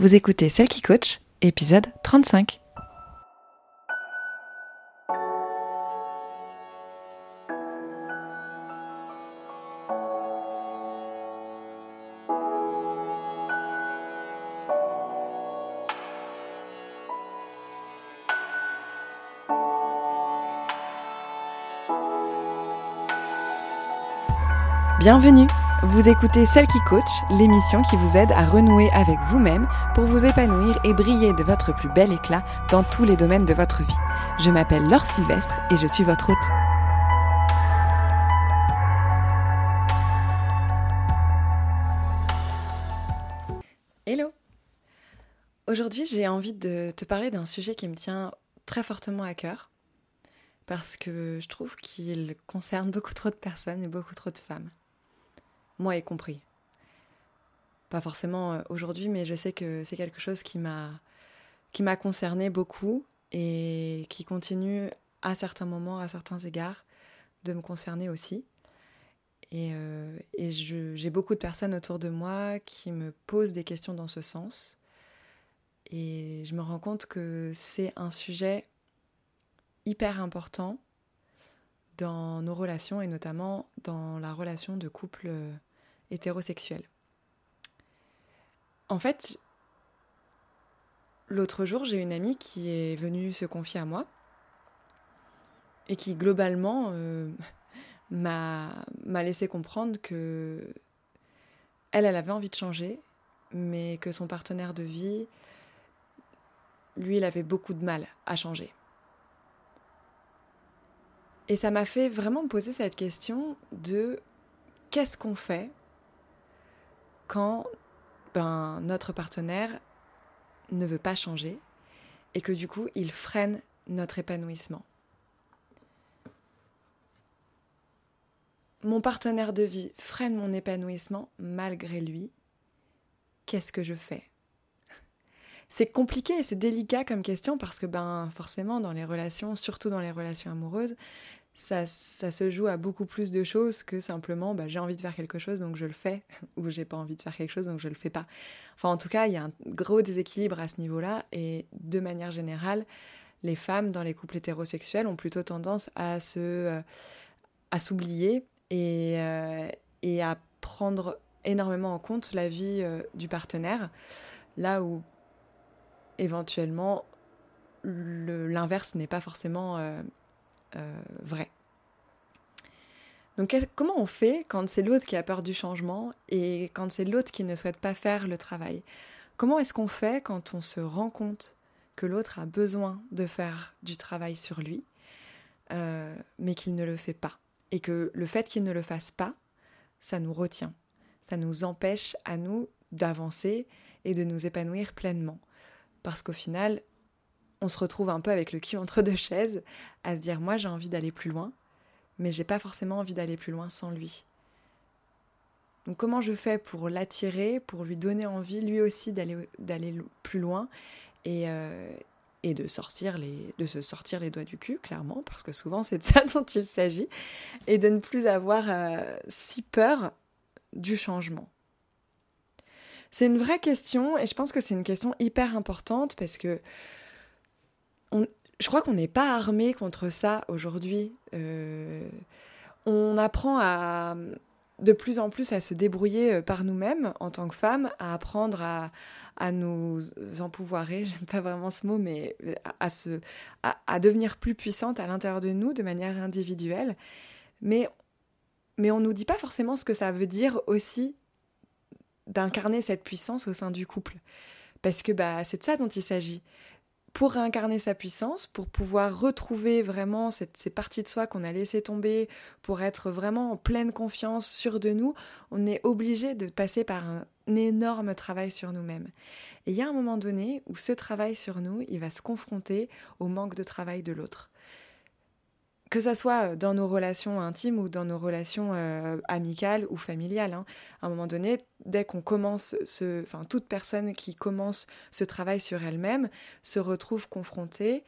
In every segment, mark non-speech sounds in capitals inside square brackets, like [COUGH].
Vous écoutez Celle qui coach, épisode 35. Bienvenue Vous écoutez Celle qui coach, l'émission qui vous aide à renouer avec vous-même pour vous épanouir et briller de votre plus bel éclat dans tous les domaines de votre vie. Je m'appelle Laure Sylvestre et je suis votre hôte. Hello Aujourd'hui j'ai envie de te parler d'un sujet qui me tient très fortement à cœur parce que je trouve qu'il concerne beaucoup trop de personnes et beaucoup trop de femmes moi y compris. Pas forcément euh, aujourd'hui, mais je sais que c'est quelque chose qui m'a qui m'a concerné beaucoup et qui continue à certains moments, à certains égards, de me concerner aussi. Et, euh, et j'ai beaucoup de personnes autour de moi qui me posent des questions dans ce sens. Et je me rends compte que c'est un sujet hyper important dans nos relations et notamment dans la relation de couple euh, hétérosexuel. En fait, l'autre jour, j'ai une amie qui est venue se confier à moi et qui globalement euh, [LAUGHS] m'a laissé comprendre que elle, elle avait envie de changer, mais que son partenaire de vie, lui, il avait beaucoup de mal à changer. Et ça m'a fait vraiment me poser cette question de qu'est-ce qu'on fait quand ben, notre partenaire ne veut pas changer et que du coup il freine notre épanouissement. Mon partenaire de vie freine mon épanouissement malgré lui. Qu'est-ce que je fais? [LAUGHS] C'est compliqué et c'est délicat comme question parce que ben forcément dans les relations, surtout dans les relations amoureuses, ça, se joue à beaucoup plus de choses que simplement bah, j'ai envie de faire quelque chose donc je le fais [LAUGHS] ou j'ai pas envie de faire quelque chose donc je le fais pas. Enfin en tout cas il y a un gros déséquilibre à ce niveau-là et de manière générale les femmes dans les couples hétérosexuels ont plutôt tendance à se euh, à s'oublier et, euh, et à prendre énormément en compte la vie euh, du partenaire là où éventuellement l'inverse n'est pas forcément vrai. Donc comment on fait quand c'est l'autre qui a peur du changement et quand c'est l'autre qui ne souhaite pas faire le travail? Comment est-ce qu'on fait quand on se rend compte que l'autre a besoin de faire du travail sur lui, euh, mais qu'il ne le fait pas? Et que le fait qu'il ne le fasse pas, ça nous retient, ça nous empêche à nous d'avancer et de nous épanouir pleinement. Parce qu'au final, on se retrouve un peu avec le cul entre deux chaises, à se dire moi j'ai envie d'aller plus loin, mais j'ai pas forcément envie d'aller plus loin sans lui. Donc comment je fais pour l'attirer, pour lui donner envie lui aussi d'aller plus loin et, euh, et de sortir les de se sortir les doigts du cul clairement parce que souvent c'est de ça [LAUGHS] dont il s'agit et de ne plus avoir euh, si peur du changement? C'est une vraie question et je pense que c'est une question hyper importante parce que je crois qu'on n'est pas armé contre ça aujourd'hui. Euh, on apprend à de plus en plus à se débrouiller euh, par nous-mêmes en tant que femmes, à apprendre à, à nous empouvoirer, [LAUGHS] j'aime pas vraiment ce mot, mais à, se, à, devenir plus puissante à l'intérieur de nous de manière individuelle. Mais, mais on nous dit pas forcément ce que ça veut dire aussi d'incarner cette puissance au sein du couple. Parce que bah, c'est de ça dont il s'agit pour réincarner sa puissance, pour pouvoir retrouver vraiment ces parties de soi qu'on a laissées tomber, pour être vraiment en pleine confiance, sûr de nous, on est obligé de passer par un énorme travail sur nous-mêmes. Et il y a un moment donné où ce travail sur nous, il va se confronter au manque de travail de l'autre que ça soit dans nos relations intimes ou dans nos relations euh, amicales ou familiales. Hein. À un moment donné, dès qu'on commence ce, enfin toute personne qui commence ce travail sur elle-même se retrouve confrontée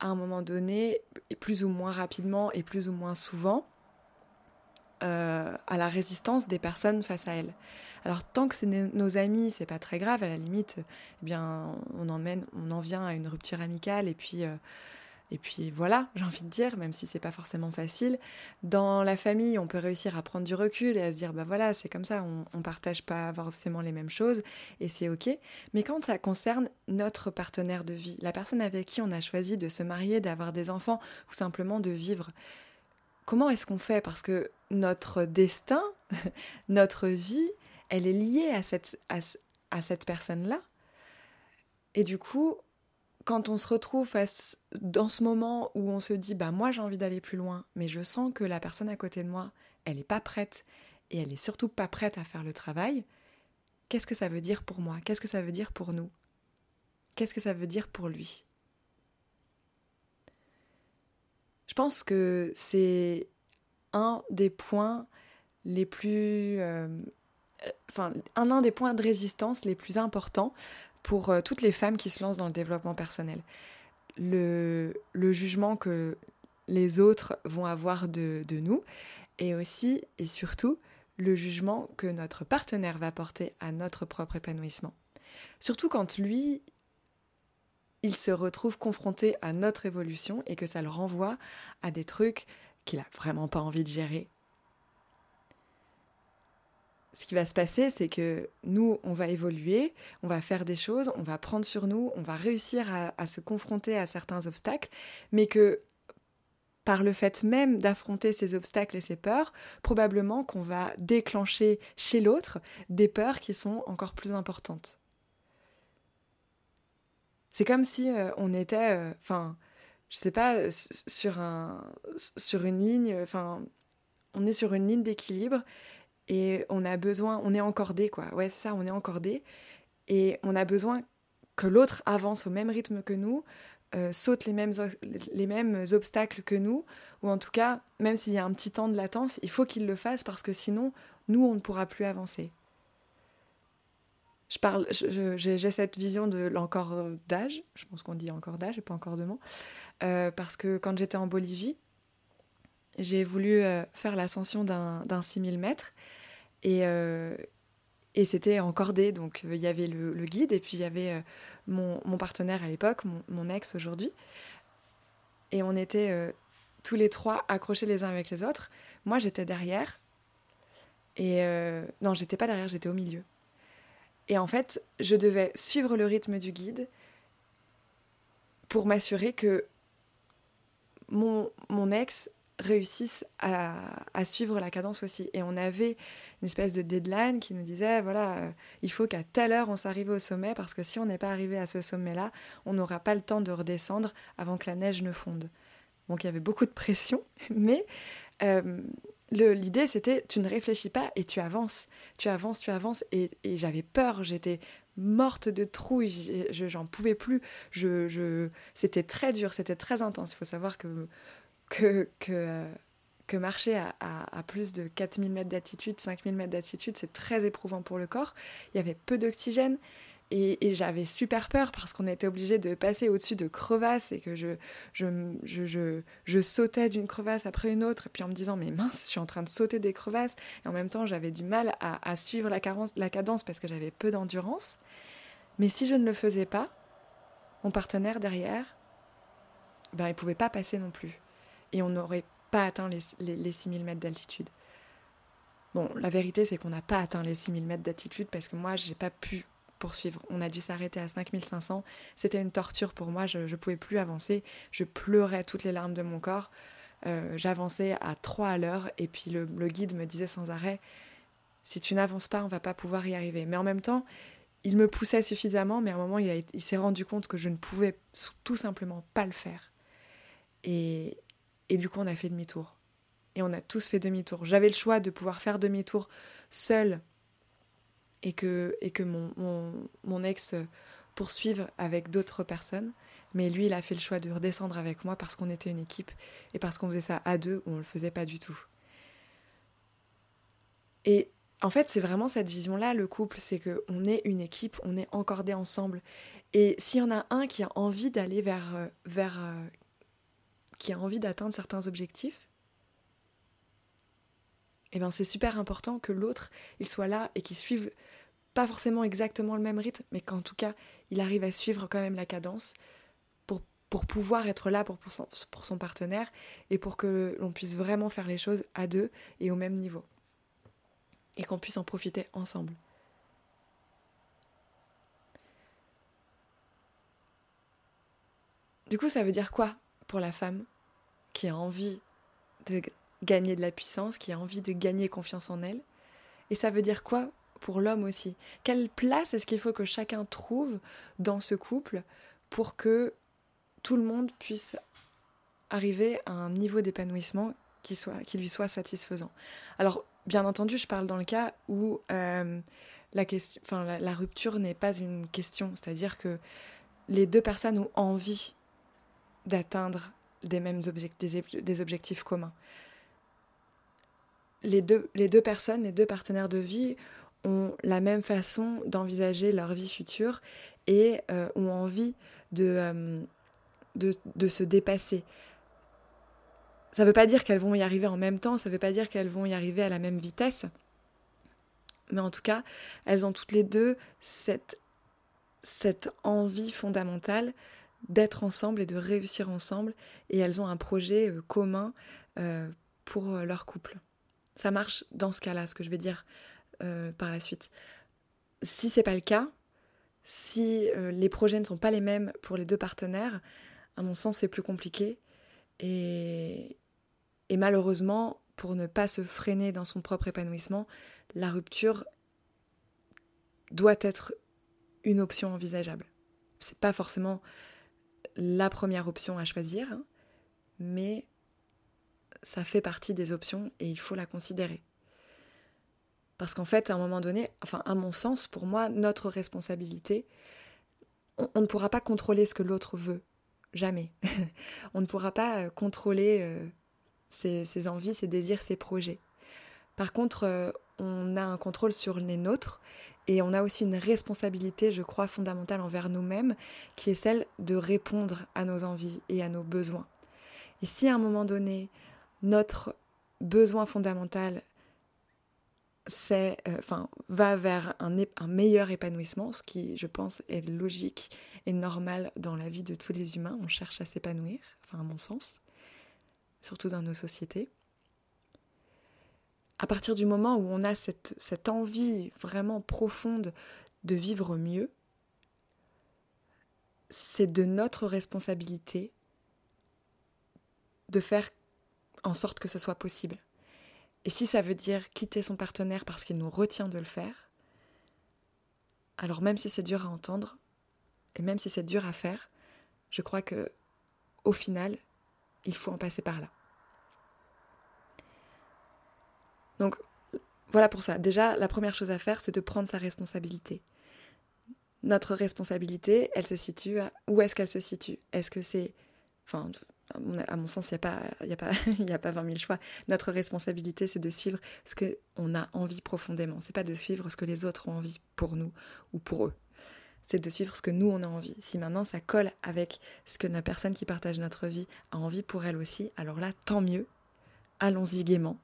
à un moment donné, plus ou moins rapidement et plus ou moins souvent, euh, à la résistance des personnes face à elle. Alors tant que c'est nos amis, c'est pas très grave. À la limite, eh bien, on en vient à une rupture amicale et puis euh, et puis voilà, [LAUGHS] j'ai envie de dire, même si c'est pas forcément facile. Dans la famille, on peut réussir à prendre du recul et à se dire, bah voilà, c'est comme ça, on, on partage pas forcément les mêmes choses et c'est ok. Mais quand ça concerne notre partenaire de vie, la personne avec qui on a choisi de se marier, d'avoir des enfants ou simplement de vivre, comment est-ce qu'on fait? Parce que notre destin, [LAUGHS] notre vie, elle est liée à cette, à cette personne-là. Et du coup, quand on se retrouve face dans ce moment où on se dit bah moi j'ai envie d'aller plus loin, mais je sens que la personne à côté de moi, elle n'est pas prête et elle est surtout pas prête à faire le travail, qu'est-ce que ça veut dire pour moi? Qu'est-ce que ça veut dire pour nous? Qu'est-ce que ça veut dire pour lui? Je pense que c'est un des points les plus euh, enfin un, des points de résistance les plus importants pour euh, toutes les femmes qui se lancent dans le développement personnel. Le, jugement que les autres vont avoir de, nous et aussi et surtout le jugement que notre partenaire va porter à notre propre épanouissement. Surtout quand lui, il se retrouve confronté à notre évolution et que ça le renvoie à des trucs qu'il a vraiment pas envie de gérer ce qui va se passer, c'est que nous, on va évoluer, on va faire des choses, on va prendre sur nous, on va réussir à, se confronter à certains obstacles, mais que par le fait même d'affronter ces obstacles et ces peurs, probablement qu'on va déclencher chez l'autre des peurs qui sont encore plus importantes. C'est comme si euh, on était, euh, enfin, je sais pas, sur sur une ligne, enfin, on est sur une ligne d'équilibre et on a besoin, on est encordé quoi, ouais c'est ça, on est encordé et on a besoin que l'autre avance au même rythme que nous, euh, saute les mêmes, les mêmes obstacles que nous, ou en tout cas, même s'il y a un petit temps de latence, il faut qu'il le fasse parce que sinon, nous, on ne pourra plus avancer. Je parle, j'ai cette vision de l'encordage, je pense qu'on dit encordage et pas encordement, euh, parce que quand j'étais en Bolivie, j'ai voulu euh, faire l'ascension d'un 6000 mètres et, euh, et c'était encordé. Donc il y avait le, guide et puis il y avait euh, mon, mon, partenaire à l'époque, mon, ex aujourd'hui. Et on était tous les trois accrochés les uns avec les autres. Moi j'étais derrière. Et non, j'étais pas derrière, j'étais au milieu. Et en fait, je devais suivre le rythme du guide pour m'assurer que mon, mon ex réussissent à, suivre la cadence aussi. Et on avait une espèce de deadline qui nous disait, voilà, euh, il faut qu'à telle heure on soit arrivé au sommet, parce que si on n'est pas arrivé à ce sommet-là, on n'aura pas le temps de redescendre avant que la neige ne fonde. Donc il y avait beaucoup de pression, [LAUGHS] mais euh, l'idée c'était, tu ne réfléchis pas et tu avances, tu avances, tu avances, et, j'avais peur, j'étais morte de trouille, j'en pouvais plus, je... c'était très dur, c'était très intense. Il faut savoir que que, que, marcher à, plus de 4000 mètres d'altitude, 5000 mètres d'altitude, c'est très éprouvant pour le corps. Il y avait peu d'oxygène. Et, j'avais super peur parce qu'on était obligé de passer au-dessus de crevasses et que je, sautais d'une crevasse après une autre, et puis en me disant, mais mince, je suis en train de sauter des crevasses. Et en même temps, j'avais du mal à, suivre la, la cadence parce que j'avais peu d'endurance. Mais si je ne le faisais pas, mon partenaire derrière, ben, il pouvait pas passer non plus et on n'aurait pas atteint les, les, 6000 mètres d'altitude. Bon, la vérité, c'est qu'on n'a pas atteint les 6000 mètres d'altitude parce que moi, j'ai pas pu poursuivre. On a dû s'arrêter à 5500. C'était une torture pour moi. Je ne pouvais plus avancer. Je pleurais toutes les larmes de mon corps. Euh, j'avançais à 3 à l'heure et puis le, guide me disait sans arrêt si tu n'avances pas, on va pas pouvoir y arriver. Mais en même temps, il me poussait suffisamment, mais à un moment, il, il s'est rendu compte que je ne pouvais tout simplement pas le faire. Et, et du coup, on a fait demi-tour. Et on a tous fait demi-tour. J'avais le choix de pouvoir faire demi-tour seul et que, et que mon, mon, mon ex poursuive avec d'autres personnes. Mais lui, il a fait le choix de redescendre avec moi parce qu'on était une équipe et parce qu'on faisait ça à deux ou on ne le faisait pas du tout. Et en fait, c'est vraiment cette vision-là, le couple, c'est qu'on est une équipe, on est encordés ensemble. Et s'il y en a un qui a envie d'aller vers, euh, vers euh, qui a envie d'atteindre certains objectifs, eh ben c'est super important que l'autre, il soit là et qu'il suive pas forcément exactement le même rythme, mais qu'en tout cas, il arrive à suivre quand même la cadence pour, pour pouvoir être là pour, pour, son, pour son partenaire et pour que l'on puisse vraiment faire les choses à deux et au même niveau. Et qu'on puisse en profiter ensemble. Du coup, ça veut dire quoi pour la femme? Qui a envie de gagner de la puissance, qui a envie de gagner confiance en elle. Et ça veut dire quoi pour l'homme aussi? Quelle place est-ce qu'il faut que chacun trouve dans ce couple pour que tout le monde puisse arriver à un niveau d'épanouissement qui, qui lui soit satisfaisant? Alors, bien entendu, je parle dans le cas où euh, la rupture n'est pas une question, c'est-à-dire que les deux personnes ont envie d'atteindre des mêmes objectifs, des, objectifs communs. Les deux, les deux personnes, les deux partenaires de vie ont la même façon d'envisager leur vie future et euh, ont envie de, euh, de, de, se dépasser. Ça ne veut pas dire qu'elles vont y arriver en même temps, ça ne veut pas dire qu'elles vont y arriver à la même vitesse, mais en tout cas, elles ont toutes les deux cette, cette envie fondamentale d'être ensemble et de réussir ensemble, et elles ont un projet euh, commun euh, pour euh, leur couple. Ça marche dans ce cas-là, ce que je vais dire par la suite. Si c'est pas le cas, si les projets ne sont pas les mêmes pour les deux partenaires, à mon sens, c'est plus compliqué. Et, et malheureusement, pour ne pas se freiner dans son propre épanouissement, la rupture doit être une option envisageable. C'est pas forcément la première option à choisir, hein, mais ça fait partie des options et il faut la considérer. Parce qu'en fait, à un moment donné, enfin, à mon sens, pour moi, notre responsabilité, on, ne pourra pas contrôler ce que l'autre veut. Jamais. [LAUGHS] on ne pourra pas euh, contrôler euh, ses, envies, ses désirs, ses projets. Par contre, euh, on a un contrôle sur les nôtres et on a aussi une responsabilité, je crois, fondamentale envers nous-mêmes, qui est celle de répondre à nos envies et à nos besoins. Et si à un moment donné, notre besoin fondamental c'est, euh, enfin, va vers un, un, meilleur épanouissement, ce qui, je pense, est logique et normal dans la vie de tous les humains. On cherche à s'épanouir, enfin, à mon sens, surtout dans nos sociétés à partir du moment où on a cette, envie vraiment profonde de vivre mieux, c'est de notre responsabilité de faire en sorte que ce soit possible. Et si ça veut dire quitter son partenaire parce qu'il nous retient de le faire, alors même si c'est dur à entendre, et même si c'est dur à faire, je crois que au final, il faut en passer par là. Donc voilà pour ça. Déjà, la première chose à faire, c'est de prendre sa responsabilité. Notre responsabilité, elle se situe à... Où est-ce qu'elle se situe? Est-ce que c'est... Enfin, à mon sens, il n'y a, pas, a, a pas [LAUGHS] 20 000 choix. Notre responsabilité, c'est de suivre ce qu'on a envie profondément. C'est pas de suivre ce que les autres ont envie pour nous ou pour eux. C'est de suivre ce que nous, on a envie. Si maintenant ça colle avec ce que la personne qui partage notre vie a envie pour elle aussi, alors là, tant mieux. Allons-y gaiement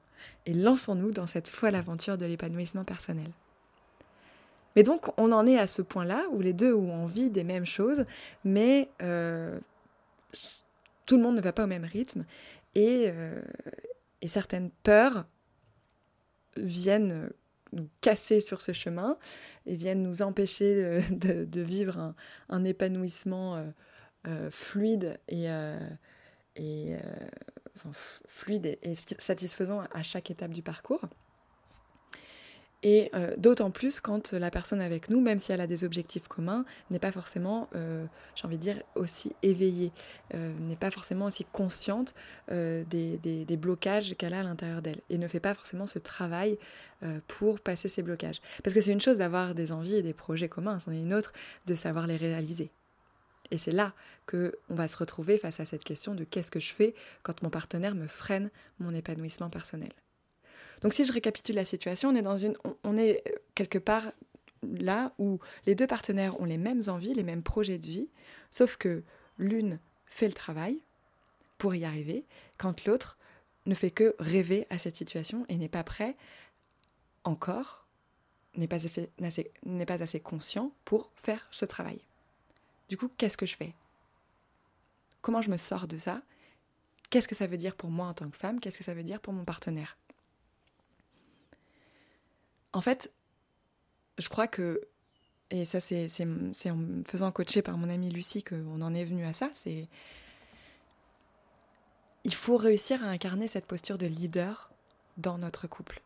et lançons-nous dans cette folle aventure de l'épanouissement personnel. Mais donc, on en est à ce point-là où les deux ont envie des mêmes choses, mais euh, tout le monde ne va pas au même rythme et, euh, certaines peurs viennent nous casser sur ce chemin et viennent nous empêcher de, vivre un, épanouissement euh, fluide et, et fluide et, satisfaisant à chaque étape du parcours. Et euh, d'autant plus quand la personne avec nous, même si elle a des objectifs communs, n'est pas forcément, euh, j'ai envie de dire, aussi éveillée, euh, n'est pas forcément aussi consciente des, des, des, blocages qu'elle a à l'intérieur d'elle, et ne fait pas forcément ce travail pour passer ces blocages. Parce que c'est une chose d'avoir des envies et des projets communs, c'en est une autre de savoir les réaliser. Et c'est là que on va se retrouver face à cette question de qu'est-ce que je fais quand mon partenaire me freine mon épanouissement personnel. Donc si je récapitule la situation, on est dans une on est quelque part là où les deux partenaires ont les mêmes envies, les mêmes projets de vie, sauf que l'une fait le travail pour y arriver, quand l'autre ne fait que rêver à cette situation et n'est pas prêt encore, n'est pas assez conscient pour faire ce travail. Du coup, qu'est-ce que je fais? Comment je me sors de ça? Qu'est-ce que ça veut dire pour moi en tant que femme? Qu'est-ce que ça veut dire pour mon partenaire? En fait, je crois que, et ça c'est en me faisant coacher par mon amie Lucie qu'on en est venu à ça, c'est il faut réussir à incarner cette posture de leader dans notre couple.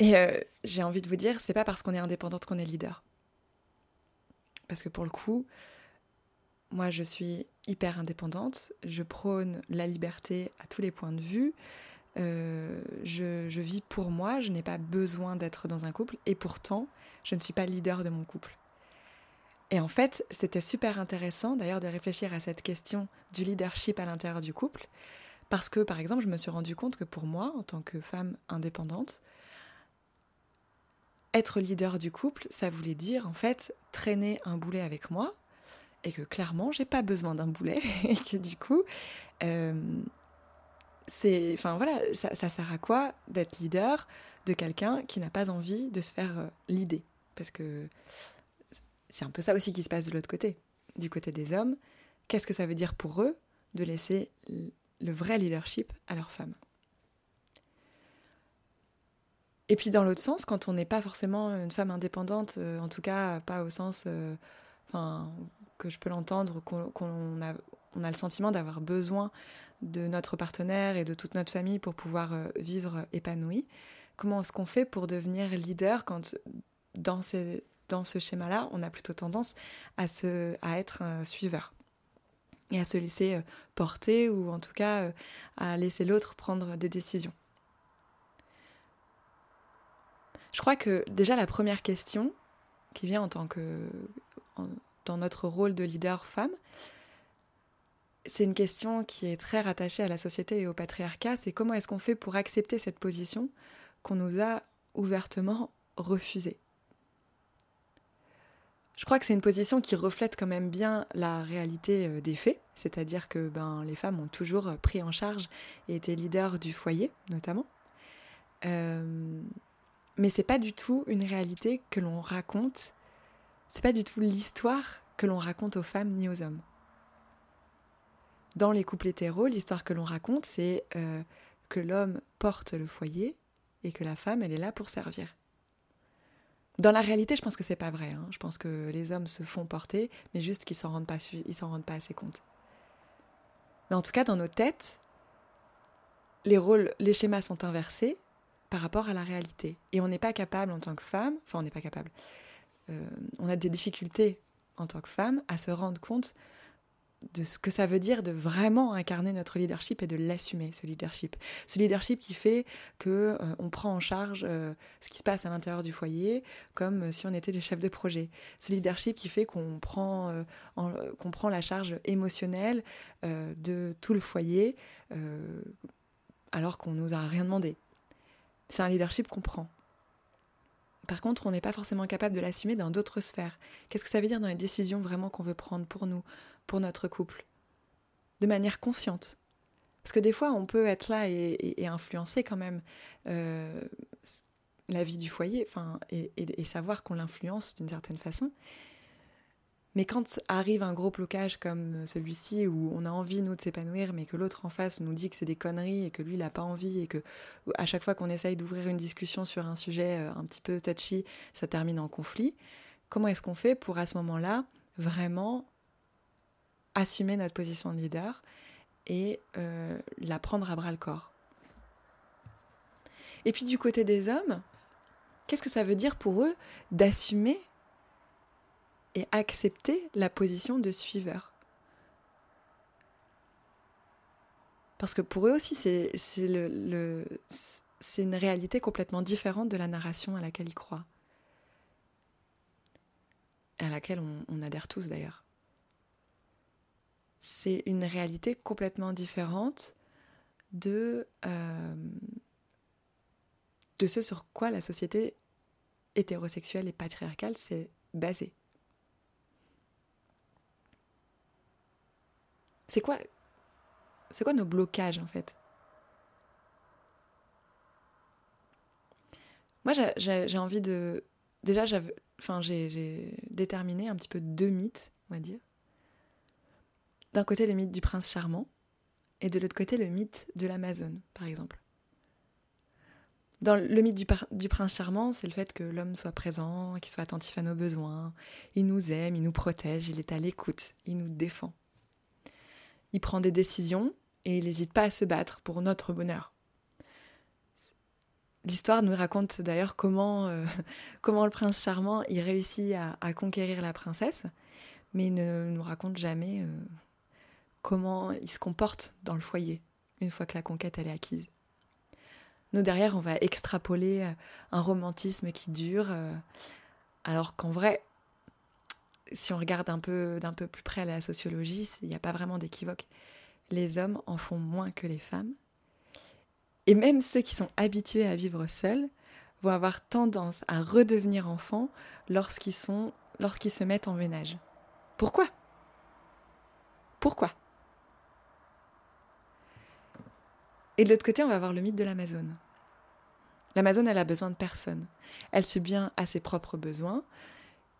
Et euh, j'ai envie de vous dire, c'est pas parce qu'on est indépendante qu'on est leader. Parce que pour le coup, moi je suis hyper indépendante, je prône la liberté à tous les points de vue, euh, je, je vis pour moi, je n'ai pas besoin d'être dans un couple, et pourtant, je ne suis pas leader de mon couple. Et en fait, c'était super intéressant d'ailleurs de réfléchir à cette question du leadership à l'intérieur du couple, parce que par exemple, je me suis rendu compte que pour moi, en tant que femme indépendante, être leader du couple, ça voulait dire en fait traîner un boulet avec moi, et que clairement, j'ai pas besoin d'un boulet, [LAUGHS] et que du coup, euh, c'est, enfin voilà, ça, sert à quoi d'être leader de quelqu'un qui n'a pas envie de se faire euh, leader, parce que c'est un peu ça aussi qui se passe de l'autre côté. Du côté des hommes, qu'est-ce que ça veut dire pour eux de laisser le vrai leadership à leurs femmes Et puis dans l'autre sens, quand on n'est pas forcément une femme indépendante, euh, en tout cas pas au sens euh, que je peux l'entendre, qu'on a, on le sentiment d'avoir besoin de notre partenaire et de toute notre famille pour pouvoir euh, vivre épanoui, comment est-ce qu'on fait pour devenir leader quand dans ce schéma-là, on a plutôt tendance à, à être un suiveur et à se laisser porter ou en tout cas à laisser l'autre prendre des décisions? Je crois que déjà la première question qui vient en tant que dans notre rôle de leader femme, c'est une question qui est très rattachée à la société et au patriarcat, c'est comment est-ce qu'on fait pour accepter cette position qu'on nous a ouvertement refusée? Je crois que c'est une position qui reflète quand même bien la réalité euh, des faits, c'est-à-dire que ben, les femmes ont toujours pris en charge et été leaders du foyer, notamment. Euh, mais c'est pas du tout une réalité que l'on raconte, c'est pas du tout l'histoire que l'on raconte aux femmes ni aux hommes. Dans les couples hétéros, l'histoire que l'on raconte, c'est que l'homme porte le foyer et que la femme, elle est là pour servir. Dans la réalité, je pense que c'est pas vrai. Hein. Je pense que les hommes se font porter, mais juste qu'ils s'en rendent pas, ils s'en rendent pas assez compte. Mais en tout cas, dans nos têtes, les rôles, les schémas sont inversés par rapport à la réalité. Et on n'est pas capable en tant que femme, enfin on n'est pas capable, euh, on a des difficultés en tant que femme à se rendre compte de ce que ça veut dire de vraiment incarner notre leadership et de l'assumer ce leadership. Ce leadership qui fait que euh, on prend en charge euh, ce qui se passe à l'intérieur du foyer comme si on était des chefs de projet. Ce leadership qui fait qu'on prend prend la charge émotionnelle de tout le foyer alors qu'on nous a rien demandé c'est un leadership qu'on prend par contre, on n'est pas forcément capable de l'assumer dans d'autres sphères. Qu'est-ce que ça veut dire dans les décisions vraiment qu'on veut prendre pour nous, pour notre couple, de manière consciente. Parce que des fois, on peut être là et, influencer quand même euh, la vie du foyer, et savoir qu'on l'influence d'une certaine façon. Mais quand arrive un gros blocage comme celui-ci, où on a envie, nous, de s'épanouir, mais que l'autre en face nous dit que c'est des conneries et que lui, il n'a pas envie, et que à chaque fois qu'on essaye d'ouvrir une discussion sur un sujet euh, un petit peu touchy, ça termine en conflit, comment est-ce qu'on fait pour, à ce moment-là, vraiment assumer notre position de leader et euh, la prendre à bras le corps? Et puis du côté des hommes, qu'est-ce que ça veut dire pour eux d'assumer et accepter la position de suiveur Parce que pour eux aussi, c'est une réalité complètement différente de la narration à laquelle ils croient. Et à laquelle on adhère tous d'ailleurs c'est une réalité complètement différente euh, de ce sur quoi la société hétérosexuelle et patriarcale s'est basée. C'est quoi c'est quoi nos blocages en fait? Moi, j'ai envie de. Déjà, j'ai déterminé un petit peu deux mythes, on va dire. D'un côté, le mythe du prince charmant, et de l'autre côté, le mythe de l'Amazone, par exemple. Dans le mythe du, du prince charmant, c'est le fait que l'homme soit présent, qu'il soit attentif à nos besoins, il nous aime, il nous protège, il est à l'écoute, il nous défend. Il prend des décisions et il n'hésite pas à se battre pour notre bonheur. L'histoire nous raconte d'ailleurs comment, euh, [LAUGHS] comment le prince charmant il réussit à, conquérir la princesse, mais il ne nous raconte jamais euh, comment il se comporte dans le foyer une fois que la conquête est acquise. Nous derrière, on va extrapoler euh, un romantisme qui dure, alors qu'en vrai, si on regarde un peu d'un peu plus près la sociologie, il n'y a pas vraiment d'équivoque. Les hommes en font moins que les femmes, et même ceux qui sont habitués à vivre seuls vont avoir tendance à redevenir enfants lorsqu'ils sont se mettent en ménage. Pourquoi? Pourquoi? Et de l'autre côté, on va avoir le mythe de l'Amazone. L'Amazone, elle a besoin de personne. Elle subvient à ses propres besoins.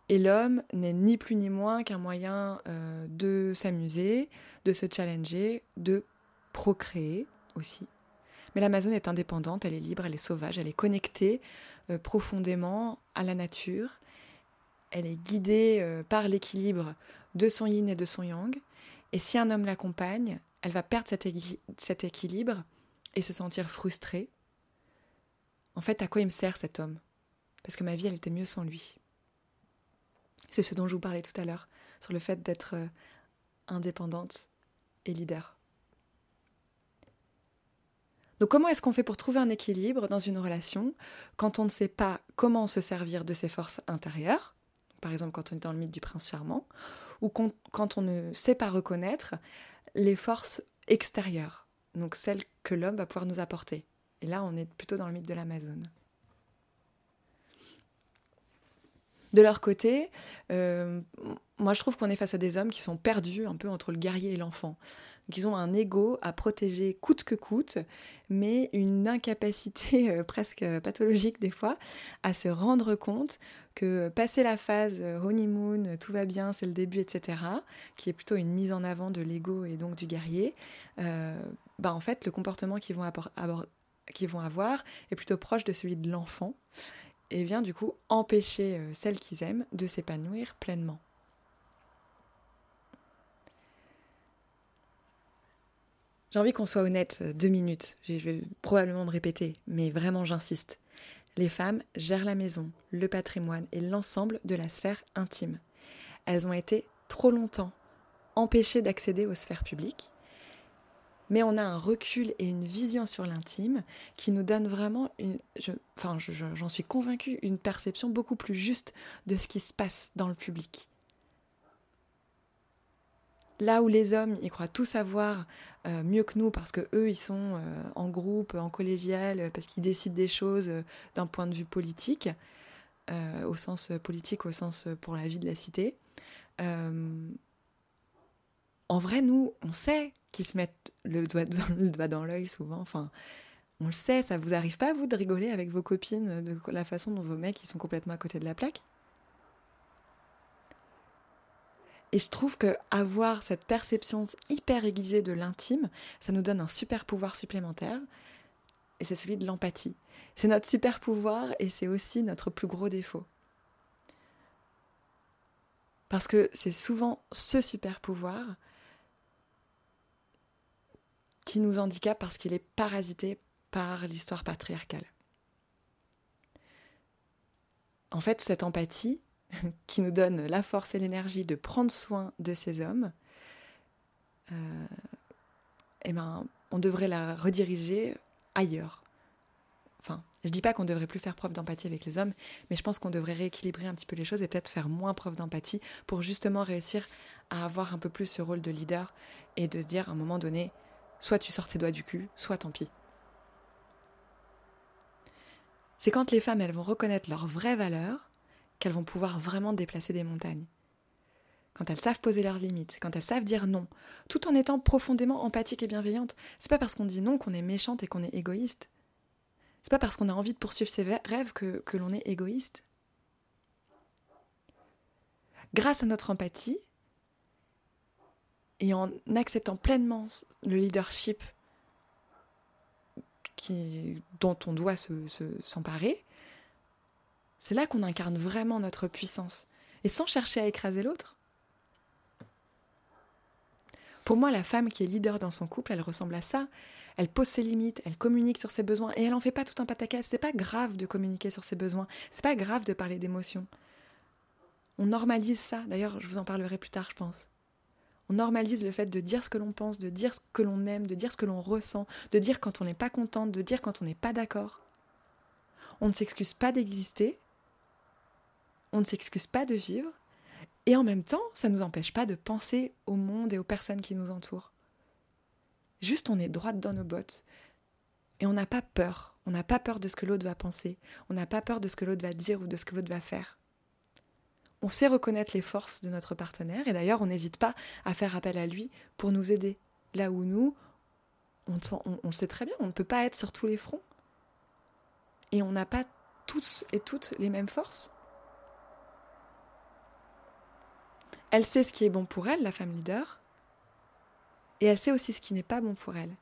Et l'homme n'est ni plus ni moins qu'un moyen euh, de s'amuser, de se challenger, de procréer aussi. Mais l'Amazone est indépendante, elle est libre, elle est sauvage, elle est connectée euh, profondément à la nature. Elle est guidée euh, par l'équilibre de son yin et de son yang. Et si un homme l'accompagne, elle va perdre cet, cet équilibre et se sentir frustrée. En fait, à quoi il me sert cet homme? Parce que ma vie, elle était mieux sans lui. C'est ce dont je vous parlais tout à l'heure, sur le fait d'être euh, indépendante et leader. Donc comment est-ce qu'on fait pour trouver un équilibre dans une relation quand on ne sait pas comment se servir de ses forces intérieures, par exemple quand on est dans le mythe du prince charmant, ou quand on ne sait pas reconnaître les forces extérieures, donc celles que l'homme va pouvoir nous apporter? Et là, on est plutôt dans le mythe de l'Amazone. De leur côté, euh, moi je trouve qu'on est face à des hommes qui sont perdus un peu entre le guerrier et l'enfant. Ils ont un ego à protéger coûte que coûte, mais une incapacité euh, presque pathologique des fois à se rendre compte que passer la phase euh, honeymoon, tout va bien, c'est le début, etc., qui est plutôt une mise en avant de l'ego et donc du guerrier, euh, bah en fait le comportement qu'ils vont avoir est plutôt proche de celui de l'enfant et vient du coup empêcher celle qu'ils aiment de s'épanouir pleinement. J'ai envie qu'on soit honnête euh, deux minutes. Je vais probablement me répéter, mais vraiment j'insiste. Les femmes gèrent la maison, le patrimoine et l'ensemble de la sphère intime. Elles ont été trop longtemps empêchées d'accéder aux sphères publiques, mais on a un recul et une vision sur l'intime qui nous donne vraiment, une, enfin j'en suis convaincue, une perception beaucoup plus juste de ce qui se passe dans le public. Là où les hommes, ils croient tout savoir euh, mieux que nous parce que eux, ils sont euh, en groupe, en collégial, parce qu'ils décident des choses euh, d'un point de vue politique, au sens politique, au sens pour la vie de la cité. En vrai, nous, on sait qu'ils se mettent [LAUGHS] le doigt dans, l'œil souvent. Enfin, on le sait. Ça vous arrive pas vous de rigoler avec vos copines de la façon dont vos mecs ils sont complètement à côté de la plaque? Et je trouve que avoir cette perception hyper aiguisée de l'intime, ça nous donne un super pouvoir supplémentaire. Et c'est celui de l'empathie. C'est notre super pouvoir et c'est aussi notre plus gros défaut. Parce que c'est souvent ce super pouvoir qui nous handicape parce qu'il est parasité par l'histoire patriarcale. En fait, cette empathie, [LAUGHS] qui nous donne la force et l'énergie de prendre soin de ces hommes, euh, eh ben, on devrait la rediriger ailleurs. Enfin, je dis pas qu'on devrait plus faire preuve d'empathie avec les hommes, mais je pense qu'on devrait rééquilibrer un petit peu les choses et peut-être faire moins preuve d'empathie pour justement réussir à avoir un peu plus ce rôle de leader et de se dire à un moment donné, soit tu sors tes doigts du cul, soit tant pis. C'est quand les femmes, elles vont reconnaître leurs vraies valeurs, qu'elles vont pouvoir vraiment déplacer des montagnes. quand elles savent poser leurs limites, quand elles savent dire non, tout en étant profondément empathique et bienveillante, c'est pas parce qu'on dit non qu'on est méchante et qu'on est égoïste. C'est pas parce qu'on a envie de poursuivre ses rêves que l'on est égoïste. Grâce à notre empathie, et en acceptant pleinement le leadership qui, dont on doit s'emparer, se, c'est là qu'on incarne vraiment notre puissance, et sans chercher à écraser l'autre. Pour moi, la femme qui est leader dans son couple, elle ressemble à ça. Elle pose ses limites, elle communique sur ses besoins, et elle en fait pas tout un pataquès. C'est pas grave de communiquer sur ses besoins, c'est pas grave de parler d'émotions. On normalise ça. D'ailleurs, je vous en parlerai plus tard, je pense. On normalise le fait de dire ce que l'on pense, de dire ce que l'on aime, de dire ce que l'on ressent, de dire quand on n'est pas contente, de dire quand on n'est pas d'accord. On ne s'excuse pas d'exister, on ne s'excuse pas de vivre, et en même temps, ça ne nous empêche pas de penser au monde et aux personnes qui nous entourent. Juste, on est droite dans nos bottes, et on n'a pas peur. On n'a pas peur de ce que l'autre va penser, on n'a pas peur de ce que l'autre va dire ou de ce que l'autre va faire on sait reconnaître les forces de notre partenaire et d'ailleurs on n'hésite pas à faire appel à lui pour nous aider. Là où nous, on, on, sait très bien, on ne peut pas être sur tous les fronts. Et on n'a pas tous et toutes les mêmes forces. Elle sait ce qui est bon pour elle, la femme leader, et elle sait aussi ce qui n'est pas bon pour elle.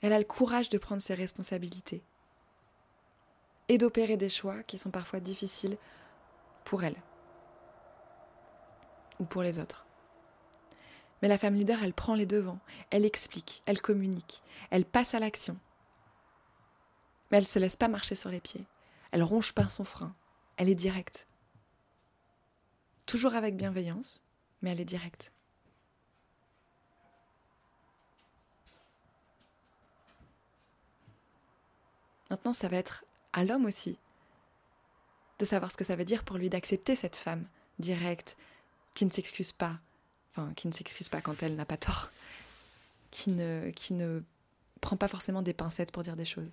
Elle a le courage de prendre ses responsabilités et d'opérer des choix qui sont parfois difficiles pour elle ou pour les autres. Mais la femme leader, elle prend les devants, elle explique, elle communique, elle passe à l'action. Mais elle ne se laisse pas marcher sur les pieds, elle ronge pas son frein, elle est directe. Toujours avec bienveillance, mais elle est directe. Maintenant, ça va être à l'homme aussi, de savoir ce que ça veut dire pour lui d'accepter cette femme directe, qui ne s'excuse pas, enfin qui ne s'excuse pas quand elle n'a pas tort, qui ne, prend pas forcément des pincettes pour dire des choses.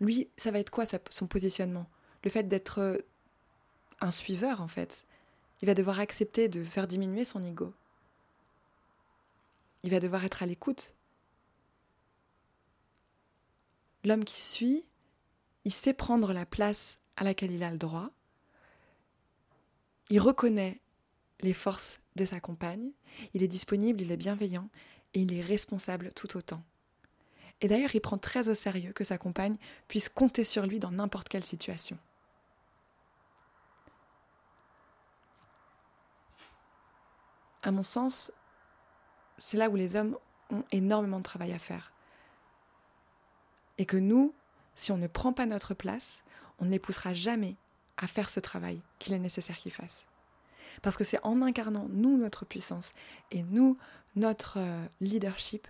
Lui, ça va être quoi son positionnement? Le fait d'être euh, un suiveur, en fait. Il va devoir accepter de faire diminuer son ego. Il va devoir être à l'écoute L'homme qui suit, il sait prendre la place à laquelle il a le droit. Il reconnaît les forces de sa compagne, il est disponible, il est bienveillant et il est responsable tout autant. Et d'ailleurs, il prend très au sérieux que sa compagne puisse compter sur lui dans n'importe quelle situation. À mon sens, c'est là où les hommes ont énormément de travail à faire. Et que nous, si on ne prend pas notre place, on ne les poussera jamais à faire ce travail qu'il est nécessaire qu'ils fassent. Parce que c'est en incarnant, nous, notre puissance et nous, notre euh, leadership,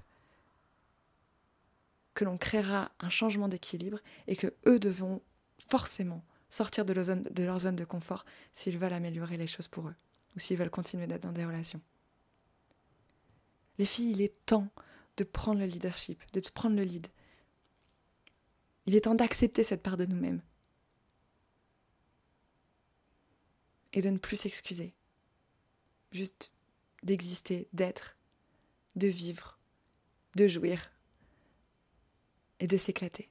que l'on créera un changement d'équilibre et que eux devront forcément sortir de leur, zone, de leur zone de confort s'ils veulent améliorer les choses pour eux ou s'ils veulent continuer d'être dans des relations. Les filles, il est temps de prendre le leadership, de prendre le lead, il est temps d'accepter cette part de nous-mêmes. Et de ne plus s'excuser. Juste d'exister, d'être, de vivre, de jouir et de s'éclater.